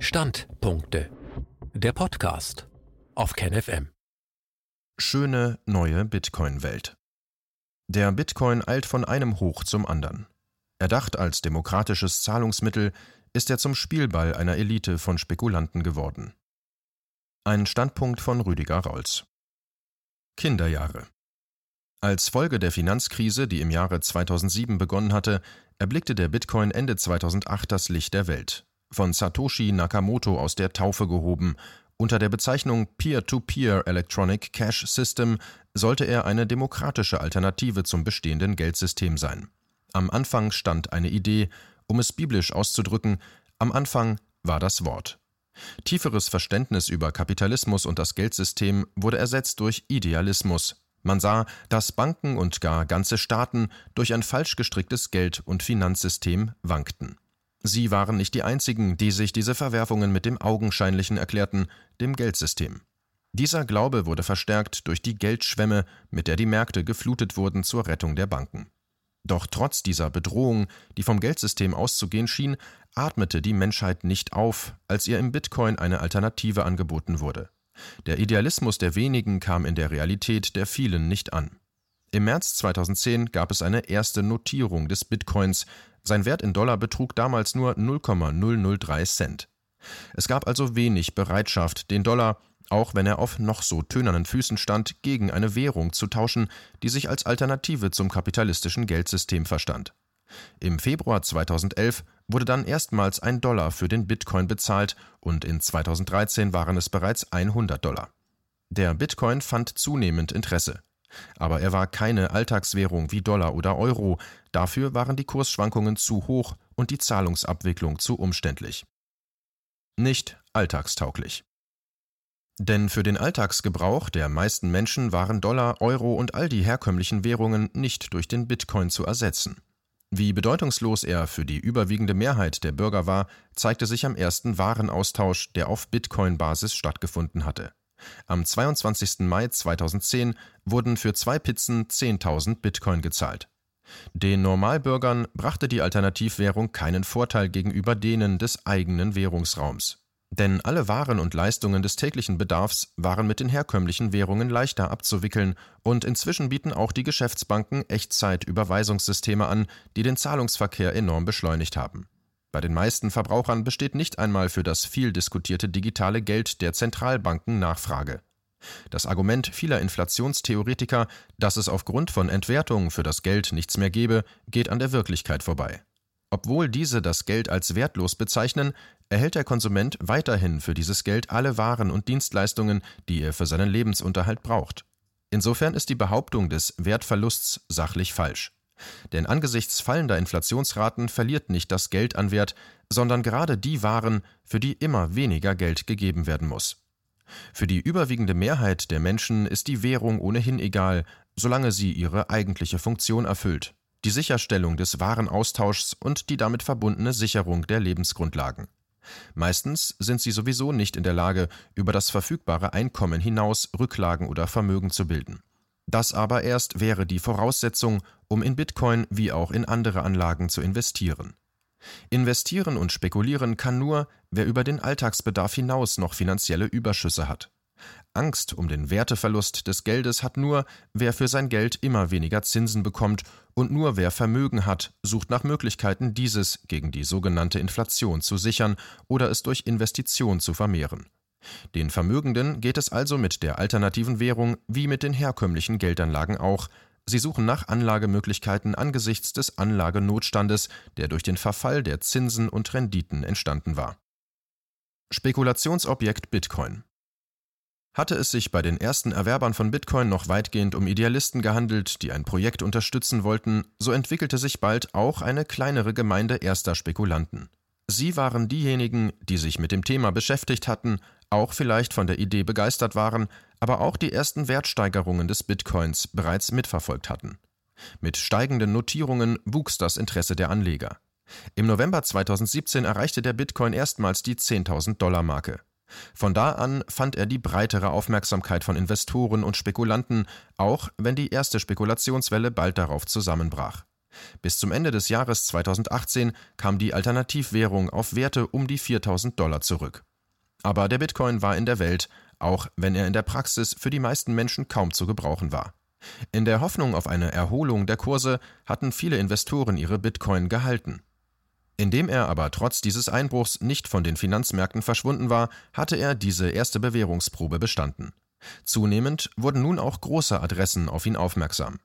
Standpunkte. Der Podcast auf KenFM. Schöne neue Bitcoin-Welt. Der Bitcoin eilt von einem Hoch zum anderen. Erdacht als demokratisches Zahlungsmittel ist er zum Spielball einer Elite von Spekulanten geworden. Ein Standpunkt von Rüdiger Raulz. Kinderjahre. Als Folge der Finanzkrise, die im Jahre 2007 begonnen hatte, erblickte der Bitcoin Ende 2008 das Licht der Welt. Von Satoshi Nakamoto aus der Taufe gehoben. Unter der Bezeichnung Peer-to-Peer -Peer Electronic Cash System sollte er eine demokratische Alternative zum bestehenden Geldsystem sein. Am Anfang stand eine Idee, um es biblisch auszudrücken, am Anfang war das Wort. Tieferes Verständnis über Kapitalismus und das Geldsystem wurde ersetzt durch Idealismus, man sah, dass Banken und gar ganze Staaten durch ein falsch gestricktes Geld- und Finanzsystem wankten. Sie waren nicht die einzigen, die sich diese Verwerfungen mit dem Augenscheinlichen erklärten, dem Geldsystem. Dieser Glaube wurde verstärkt durch die Geldschwemme, mit der die Märkte geflutet wurden zur Rettung der Banken. Doch trotz dieser Bedrohung, die vom Geldsystem auszugehen schien, atmete die Menschheit nicht auf, als ihr im Bitcoin eine Alternative angeboten wurde. Der Idealismus der wenigen kam in der Realität der vielen nicht an. Im März 2010 gab es eine erste Notierung des Bitcoins. Sein Wert in Dollar betrug damals nur 0,003 Cent. Es gab also wenig Bereitschaft, den Dollar, auch wenn er auf noch so tönernen Füßen stand, gegen eine Währung zu tauschen, die sich als Alternative zum kapitalistischen Geldsystem verstand. Im Februar 2011 wurde dann erstmals ein Dollar für den Bitcoin bezahlt und in 2013 waren es bereits 100 Dollar. Der Bitcoin fand zunehmend Interesse. Aber er war keine Alltagswährung wie Dollar oder Euro, dafür waren die Kursschwankungen zu hoch und die Zahlungsabwicklung zu umständlich. Nicht alltagstauglich. Denn für den Alltagsgebrauch der meisten Menschen waren Dollar, Euro und all die herkömmlichen Währungen nicht durch den Bitcoin zu ersetzen. Wie bedeutungslos er für die überwiegende Mehrheit der Bürger war, zeigte sich am ersten Warenaustausch, der auf Bitcoin-Basis stattgefunden hatte. Am 22. Mai 2010 wurden für zwei Pizzen 10.000 Bitcoin gezahlt. Den Normalbürgern brachte die Alternativwährung keinen Vorteil gegenüber denen des eigenen Währungsraums. Denn alle Waren und Leistungen des täglichen Bedarfs waren mit den herkömmlichen Währungen leichter abzuwickeln und inzwischen bieten auch die Geschäftsbanken Echtzeit-Überweisungssysteme an, die den Zahlungsverkehr enorm beschleunigt haben. Bei den meisten Verbrauchern besteht nicht einmal für das viel diskutierte digitale Geld der Zentralbanken Nachfrage. Das Argument vieler Inflationstheoretiker, dass es aufgrund von Entwertungen für das Geld nichts mehr gebe, geht an der Wirklichkeit vorbei. Obwohl diese das Geld als wertlos bezeichnen, erhält der Konsument weiterhin für dieses Geld alle Waren und Dienstleistungen, die er für seinen Lebensunterhalt braucht. Insofern ist die Behauptung des Wertverlusts sachlich falsch. Denn angesichts fallender Inflationsraten verliert nicht das Geld an Wert, sondern gerade die Waren, für die immer weniger Geld gegeben werden muss. Für die überwiegende Mehrheit der Menschen ist die Währung ohnehin egal, solange sie ihre eigentliche Funktion erfüllt, die Sicherstellung des Warenaustauschs und die damit verbundene Sicherung der Lebensgrundlagen. Meistens sind sie sowieso nicht in der Lage, über das verfügbare Einkommen hinaus Rücklagen oder Vermögen zu bilden. Das aber erst wäre die Voraussetzung, um in Bitcoin wie auch in andere Anlagen zu investieren. Investieren und spekulieren kann nur, wer über den Alltagsbedarf hinaus noch finanzielle Überschüsse hat. Angst um den Werteverlust des Geldes hat nur, wer für sein Geld immer weniger Zinsen bekommt, und nur wer Vermögen hat, sucht nach Möglichkeiten, dieses gegen die sogenannte Inflation zu sichern oder es durch Investition zu vermehren. Den Vermögenden geht es also mit der alternativen Währung wie mit den herkömmlichen Geldanlagen auch. Sie suchen nach Anlagemöglichkeiten angesichts des Anlagenotstandes, der durch den Verfall der Zinsen und Renditen entstanden war. Spekulationsobjekt Bitcoin hatte es sich bei den ersten Erwerbern von Bitcoin noch weitgehend um Idealisten gehandelt, die ein Projekt unterstützen wollten, so entwickelte sich bald auch eine kleinere Gemeinde erster Spekulanten. Sie waren diejenigen, die sich mit dem Thema beschäftigt hatten, auch vielleicht von der Idee begeistert waren, aber auch die ersten Wertsteigerungen des Bitcoins bereits mitverfolgt hatten. Mit steigenden Notierungen wuchs das Interesse der Anleger. Im November 2017 erreichte der Bitcoin erstmals die 10.000 Dollar Marke. Von da an fand er die breitere Aufmerksamkeit von Investoren und Spekulanten, auch wenn die erste Spekulationswelle bald darauf zusammenbrach. Bis zum Ende des Jahres 2018 kam die Alternativwährung auf Werte um die 4000 Dollar zurück. Aber der Bitcoin war in der Welt, auch wenn er in der Praxis für die meisten Menschen kaum zu gebrauchen war. In der Hoffnung auf eine Erholung der Kurse hatten viele Investoren ihre Bitcoin gehalten. Indem er aber trotz dieses Einbruchs nicht von den Finanzmärkten verschwunden war, hatte er diese erste Bewährungsprobe bestanden. Zunehmend wurden nun auch große Adressen auf ihn aufmerksam.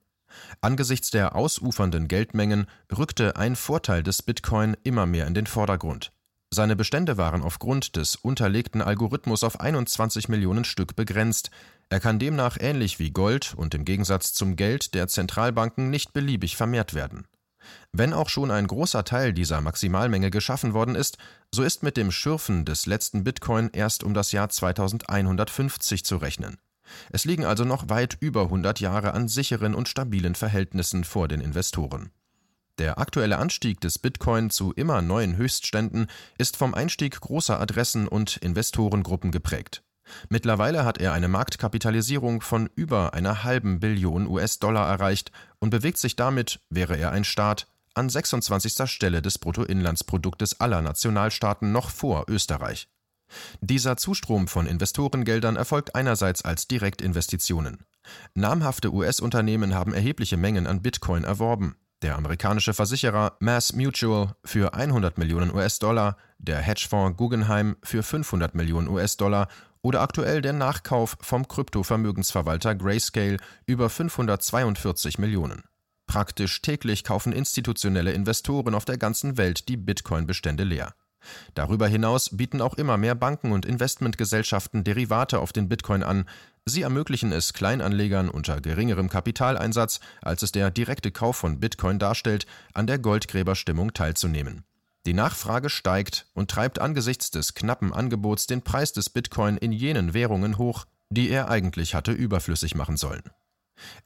Angesichts der ausufernden Geldmengen rückte ein Vorteil des Bitcoin immer mehr in den Vordergrund. Seine Bestände waren aufgrund des unterlegten Algorithmus auf 21 Millionen Stück begrenzt. Er kann demnach ähnlich wie Gold und im Gegensatz zum Geld der Zentralbanken nicht beliebig vermehrt werden. Wenn auch schon ein großer Teil dieser Maximalmenge geschaffen worden ist, so ist mit dem Schürfen des letzten Bitcoin erst um das Jahr 2150 zu rechnen. Es liegen also noch weit über 100 Jahre an sicheren und stabilen Verhältnissen vor den Investoren. Der aktuelle Anstieg des Bitcoin zu immer neuen Höchstständen ist vom Einstieg großer Adressen und Investorengruppen geprägt. Mittlerweile hat er eine Marktkapitalisierung von über einer halben Billion US-Dollar erreicht und bewegt sich damit, wäre er ein Staat, an 26. Stelle des Bruttoinlandsproduktes aller Nationalstaaten noch vor Österreich. Dieser Zustrom von Investorengeldern erfolgt einerseits als Direktinvestitionen. Namhafte US-Unternehmen haben erhebliche Mengen an Bitcoin erworben. Der amerikanische Versicherer Mass Mutual für 100 Millionen US-Dollar, der Hedgefonds Guggenheim für 500 Millionen US-Dollar oder aktuell der Nachkauf vom Kryptovermögensverwalter Grayscale über 542 Millionen. Praktisch täglich kaufen institutionelle Investoren auf der ganzen Welt die Bitcoin-Bestände leer. Darüber hinaus bieten auch immer mehr Banken und Investmentgesellschaften Derivate auf den Bitcoin an. Sie ermöglichen es Kleinanlegern unter geringerem Kapitaleinsatz, als es der direkte Kauf von Bitcoin darstellt, an der Goldgräberstimmung teilzunehmen. Die Nachfrage steigt und treibt angesichts des knappen Angebots den Preis des Bitcoin in jenen Währungen hoch, die er eigentlich hatte überflüssig machen sollen.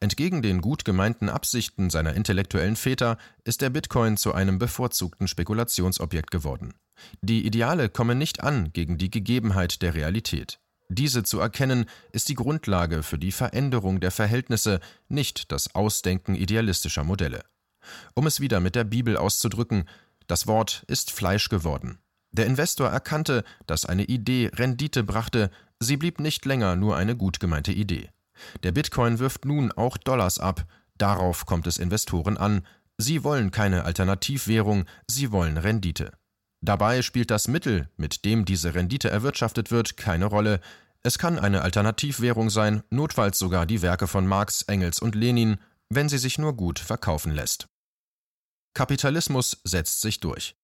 Entgegen den gut gemeinten Absichten seiner intellektuellen Väter ist der Bitcoin zu einem bevorzugten Spekulationsobjekt geworden. Die Ideale kommen nicht an gegen die Gegebenheit der Realität. Diese zu erkennen, ist die Grundlage für die Veränderung der Verhältnisse, nicht das Ausdenken idealistischer Modelle. Um es wieder mit der Bibel auszudrücken, das Wort ist Fleisch geworden. Der Investor erkannte, dass eine Idee Rendite brachte, sie blieb nicht länger nur eine gut gemeinte Idee. Der Bitcoin wirft nun auch Dollars ab, darauf kommt es Investoren an, sie wollen keine Alternativwährung, sie wollen Rendite. Dabei spielt das Mittel, mit dem diese Rendite erwirtschaftet wird, keine Rolle. Es kann eine Alternativwährung sein, notfalls sogar die Werke von Marx, Engels und Lenin, wenn sie sich nur gut verkaufen lässt. Kapitalismus setzt sich durch.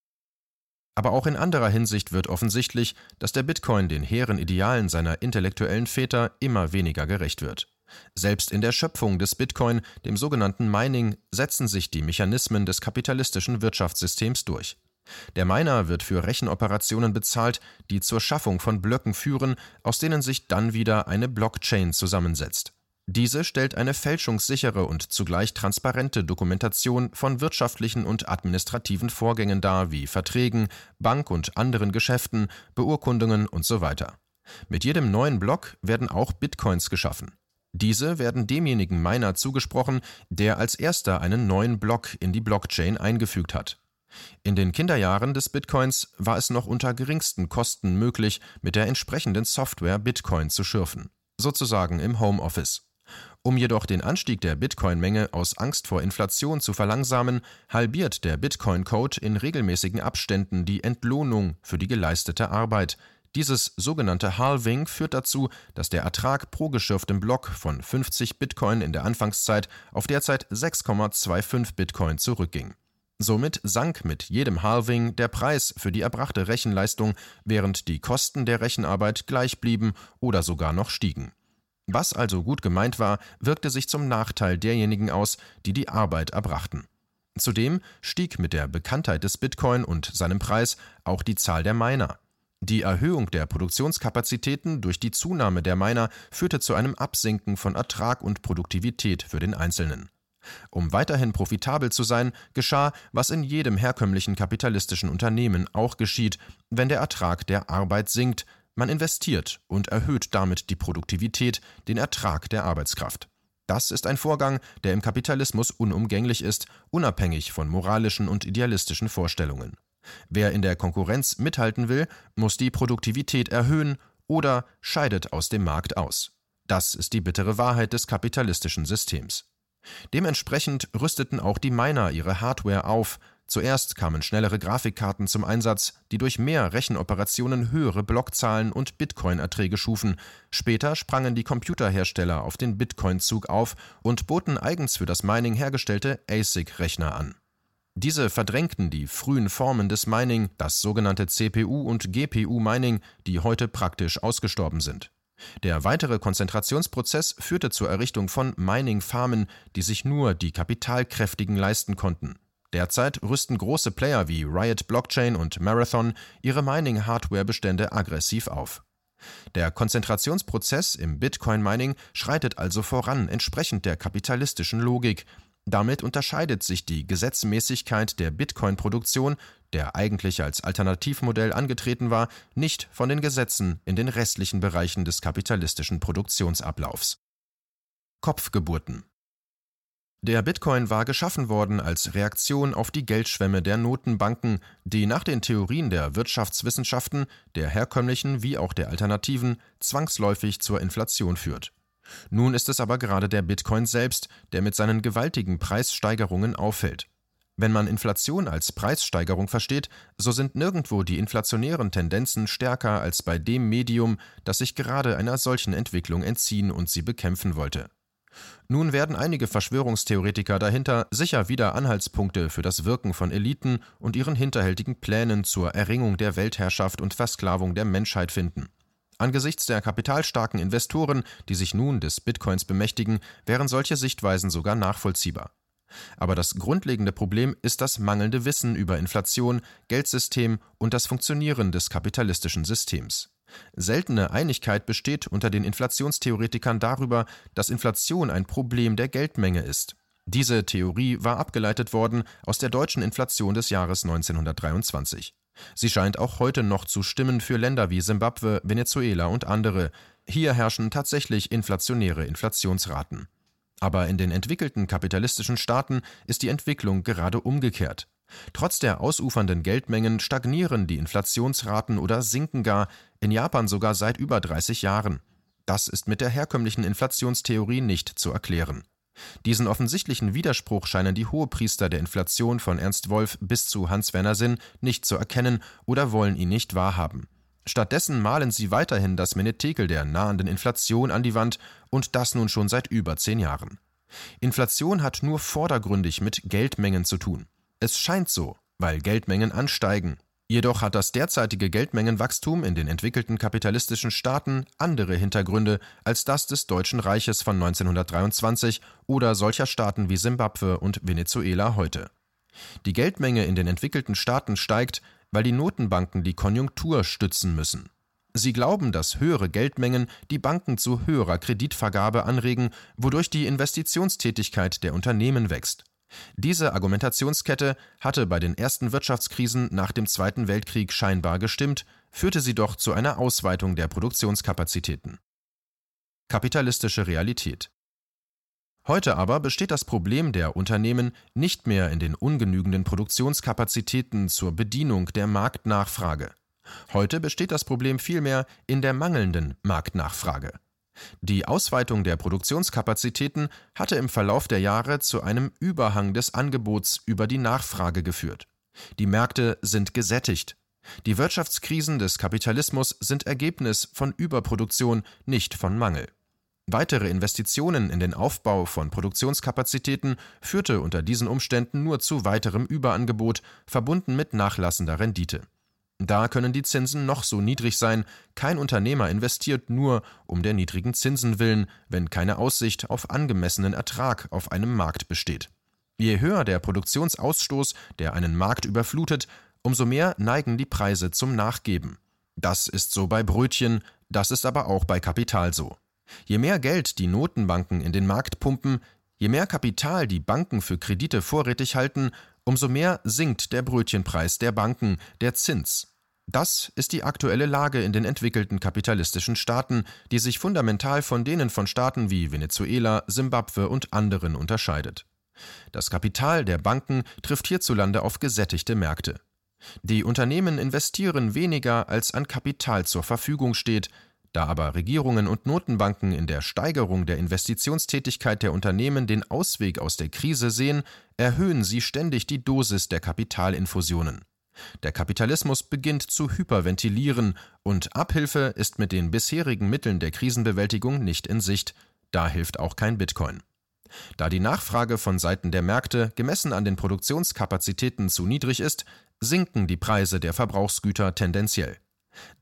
Aber auch in anderer Hinsicht wird offensichtlich, dass der Bitcoin den hehren Idealen seiner intellektuellen Väter immer weniger gerecht wird. Selbst in der Schöpfung des Bitcoin, dem sogenannten Mining, setzen sich die Mechanismen des kapitalistischen Wirtschaftssystems durch. Der Miner wird für Rechenoperationen bezahlt, die zur Schaffung von Blöcken führen, aus denen sich dann wieder eine Blockchain zusammensetzt. Diese stellt eine fälschungssichere und zugleich transparente Dokumentation von wirtschaftlichen und administrativen Vorgängen dar, wie Verträgen, Bank- und anderen Geschäften, Beurkundungen usw. So Mit jedem neuen Block werden auch Bitcoins geschaffen. Diese werden demjenigen Miner zugesprochen, der als erster einen neuen Block in die Blockchain eingefügt hat. In den Kinderjahren des Bitcoins war es noch unter geringsten Kosten möglich, mit der entsprechenden Software Bitcoin zu schürfen, sozusagen im Homeoffice. Um jedoch den Anstieg der Bitcoin-Menge aus Angst vor Inflation zu verlangsamen, halbiert der Bitcoin-Code in regelmäßigen Abständen die Entlohnung für die geleistete Arbeit. Dieses sogenannte Halving führt dazu, dass der Ertrag pro geschürftem Block von 50 Bitcoin in der Anfangszeit auf derzeit 6,25 Bitcoin zurückging. Somit sank mit jedem Halving der Preis für die erbrachte Rechenleistung, während die Kosten der Rechenarbeit gleich blieben oder sogar noch stiegen. Was also gut gemeint war, wirkte sich zum Nachteil derjenigen aus, die die Arbeit erbrachten. Zudem stieg mit der Bekanntheit des Bitcoin und seinem Preis auch die Zahl der Miner. Die Erhöhung der Produktionskapazitäten durch die Zunahme der Miner führte zu einem Absinken von Ertrag und Produktivität für den Einzelnen. Um weiterhin profitabel zu sein, geschah, was in jedem herkömmlichen kapitalistischen Unternehmen auch geschieht, wenn der Ertrag der Arbeit sinkt, man investiert und erhöht damit die Produktivität, den Ertrag der Arbeitskraft. Das ist ein Vorgang, der im Kapitalismus unumgänglich ist, unabhängig von moralischen und idealistischen Vorstellungen. Wer in der Konkurrenz mithalten will, muss die Produktivität erhöhen oder scheidet aus dem Markt aus. Das ist die bittere Wahrheit des kapitalistischen Systems. Dementsprechend rüsteten auch die Miner ihre Hardware auf. Zuerst kamen schnellere Grafikkarten zum Einsatz, die durch mehr Rechenoperationen höhere Blockzahlen und Bitcoin-Erträge schufen. Später sprangen die Computerhersteller auf den Bitcoin-Zug auf und boten eigens für das Mining hergestellte ASIC-Rechner an. Diese verdrängten die frühen Formen des Mining, das sogenannte CPU- und GPU-Mining, die heute praktisch ausgestorben sind. Der weitere Konzentrationsprozess führte zur Errichtung von Mining-Farmen, die sich nur die Kapitalkräftigen leisten konnten. Derzeit rüsten große Player wie Riot Blockchain und Marathon ihre Mining-Hardware-Bestände aggressiv auf. Der Konzentrationsprozess im Bitcoin-Mining schreitet also voran entsprechend der kapitalistischen Logik, damit unterscheidet sich die Gesetzmäßigkeit der Bitcoin-Produktion, der eigentlich als Alternativmodell angetreten war, nicht von den Gesetzen in den restlichen Bereichen des kapitalistischen Produktionsablaufs. Kopfgeburten der Bitcoin war geschaffen worden als Reaktion auf die Geldschwemme der Notenbanken, die nach den Theorien der Wirtschaftswissenschaften, der herkömmlichen wie auch der alternativen, zwangsläufig zur Inflation führt. Nun ist es aber gerade der Bitcoin selbst, der mit seinen gewaltigen Preissteigerungen auffällt. Wenn man Inflation als Preissteigerung versteht, so sind nirgendwo die inflationären Tendenzen stärker als bei dem Medium, das sich gerade einer solchen Entwicklung entziehen und sie bekämpfen wollte. Nun werden einige Verschwörungstheoretiker dahinter sicher wieder Anhaltspunkte für das Wirken von Eliten und ihren hinterhältigen Plänen zur Erringung der Weltherrschaft und Versklavung der Menschheit finden. Angesichts der kapitalstarken Investoren, die sich nun des Bitcoins bemächtigen, wären solche Sichtweisen sogar nachvollziehbar. Aber das grundlegende Problem ist das mangelnde Wissen über Inflation, Geldsystem und das Funktionieren des kapitalistischen Systems. Seltene Einigkeit besteht unter den Inflationstheoretikern darüber, dass Inflation ein Problem der Geldmenge ist. Diese Theorie war abgeleitet worden aus der deutschen Inflation des Jahres 1923. Sie scheint auch heute noch zu stimmen für Länder wie Simbabwe, Venezuela und andere. Hier herrschen tatsächlich inflationäre Inflationsraten. Aber in den entwickelten kapitalistischen Staaten ist die Entwicklung gerade umgekehrt. Trotz der ausufernden Geldmengen stagnieren die Inflationsraten oder sinken gar, in Japan sogar seit über 30 Jahren. Das ist mit der herkömmlichen Inflationstheorie nicht zu erklären. Diesen offensichtlichen Widerspruch scheinen die Hohepriester der Inflation von Ernst Wolf bis zu Hans-Werner Sinn nicht zu erkennen oder wollen ihn nicht wahrhaben. Stattdessen malen sie weiterhin das Menetekel der nahenden Inflation an die Wand und das nun schon seit über zehn Jahren. Inflation hat nur vordergründig mit Geldmengen zu tun. Es scheint so, weil Geldmengen ansteigen, Jedoch hat das derzeitige Geldmengenwachstum in den entwickelten kapitalistischen Staaten andere Hintergründe als das des Deutschen Reiches von 1923 oder solcher Staaten wie Simbabwe und Venezuela heute. Die Geldmenge in den entwickelten Staaten steigt, weil die Notenbanken die Konjunktur stützen müssen. Sie glauben, dass höhere Geldmengen die Banken zu höherer Kreditvergabe anregen, wodurch die Investitionstätigkeit der Unternehmen wächst. Diese Argumentationskette hatte bei den ersten Wirtschaftskrisen nach dem Zweiten Weltkrieg scheinbar gestimmt, führte sie doch zu einer Ausweitung der Produktionskapazitäten. Kapitalistische Realität Heute aber besteht das Problem der Unternehmen nicht mehr in den ungenügenden Produktionskapazitäten zur Bedienung der Marktnachfrage. Heute besteht das Problem vielmehr in der mangelnden Marktnachfrage. Die Ausweitung der Produktionskapazitäten hatte im Verlauf der Jahre zu einem Überhang des Angebots über die Nachfrage geführt. Die Märkte sind gesättigt. Die Wirtschaftskrisen des Kapitalismus sind Ergebnis von Überproduktion, nicht von Mangel. Weitere Investitionen in den Aufbau von Produktionskapazitäten führte unter diesen Umständen nur zu weiterem Überangebot, verbunden mit nachlassender Rendite. Da können die Zinsen noch so niedrig sein, kein Unternehmer investiert nur um der niedrigen Zinsen willen, wenn keine Aussicht auf angemessenen Ertrag auf einem Markt besteht. Je höher der Produktionsausstoß, der einen Markt überflutet, umso mehr neigen die Preise zum Nachgeben. Das ist so bei Brötchen, das ist aber auch bei Kapital so. Je mehr Geld die Notenbanken in den Markt pumpen, je mehr Kapital die Banken für Kredite vorrätig halten, umso mehr sinkt der Brötchenpreis der Banken, der Zins. Das ist die aktuelle Lage in den entwickelten kapitalistischen Staaten, die sich fundamental von denen von Staaten wie Venezuela, Simbabwe und anderen unterscheidet. Das Kapital der Banken trifft hierzulande auf gesättigte Märkte. Die Unternehmen investieren weniger, als an Kapital zur Verfügung steht, da aber Regierungen und Notenbanken in der Steigerung der Investitionstätigkeit der Unternehmen den Ausweg aus der Krise sehen, erhöhen sie ständig die Dosis der Kapitalinfusionen. Der Kapitalismus beginnt zu hyperventilieren und Abhilfe ist mit den bisherigen Mitteln der Krisenbewältigung nicht in Sicht. Da hilft auch kein Bitcoin. Da die Nachfrage von Seiten der Märkte gemessen an den Produktionskapazitäten zu niedrig ist, sinken die Preise der Verbrauchsgüter tendenziell.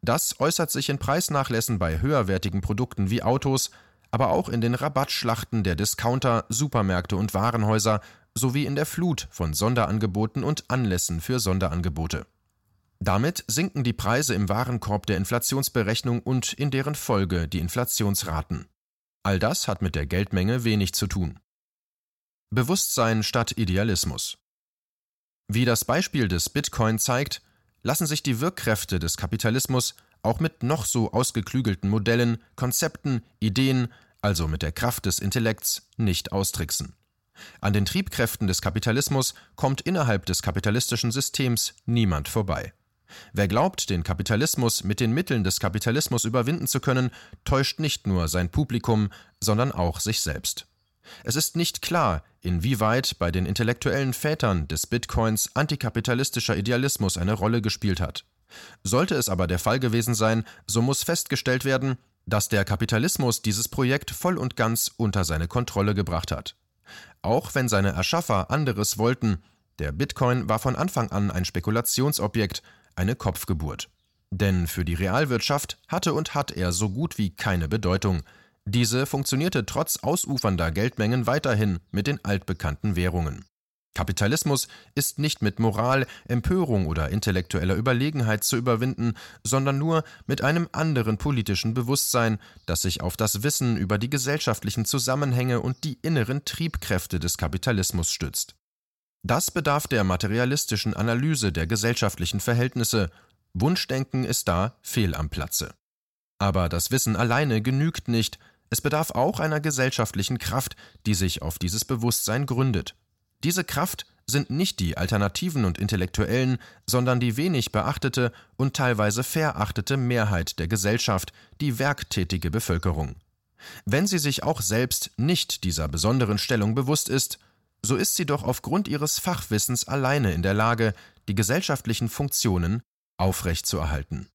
Das äußert sich in Preisnachlässen bei höherwertigen Produkten wie Autos, aber auch in den Rabattschlachten der Discounter, Supermärkte und Warenhäuser sowie in der Flut von Sonderangeboten und Anlässen für Sonderangebote. Damit sinken die Preise im Warenkorb der Inflationsberechnung und in deren Folge die Inflationsraten. All das hat mit der Geldmenge wenig zu tun. Bewusstsein statt Idealismus. Wie das Beispiel des Bitcoin zeigt, lassen sich die Wirkkräfte des Kapitalismus auch mit noch so ausgeklügelten Modellen, Konzepten, Ideen, also mit der Kraft des Intellekts, nicht austricksen. An den Triebkräften des Kapitalismus kommt innerhalb des kapitalistischen Systems niemand vorbei. Wer glaubt, den Kapitalismus mit den Mitteln des Kapitalismus überwinden zu können, täuscht nicht nur sein Publikum, sondern auch sich selbst. Es ist nicht klar, inwieweit bei den intellektuellen Vätern des Bitcoins antikapitalistischer Idealismus eine Rolle gespielt hat. Sollte es aber der Fall gewesen sein, so muss festgestellt werden, dass der Kapitalismus dieses Projekt voll und ganz unter seine Kontrolle gebracht hat. Auch wenn seine Erschaffer anderes wollten, der Bitcoin war von Anfang an ein Spekulationsobjekt, eine Kopfgeburt. Denn für die Realwirtschaft hatte und hat er so gut wie keine Bedeutung. Diese funktionierte trotz ausufernder Geldmengen weiterhin mit den altbekannten Währungen. Kapitalismus ist nicht mit Moral, Empörung oder intellektueller Überlegenheit zu überwinden, sondern nur mit einem anderen politischen Bewusstsein, das sich auf das Wissen über die gesellschaftlichen Zusammenhänge und die inneren Triebkräfte des Kapitalismus stützt. Das bedarf der materialistischen Analyse der gesellschaftlichen Verhältnisse. Wunschdenken ist da fehl am Platze. Aber das Wissen alleine genügt nicht, es bedarf auch einer gesellschaftlichen Kraft, die sich auf dieses Bewusstsein gründet. Diese Kraft sind nicht die Alternativen und Intellektuellen, sondern die wenig beachtete und teilweise verachtete Mehrheit der Gesellschaft, die werktätige Bevölkerung. Wenn sie sich auch selbst nicht dieser besonderen Stellung bewusst ist, so ist sie doch aufgrund ihres Fachwissens alleine in der Lage, die gesellschaftlichen Funktionen aufrechtzuerhalten.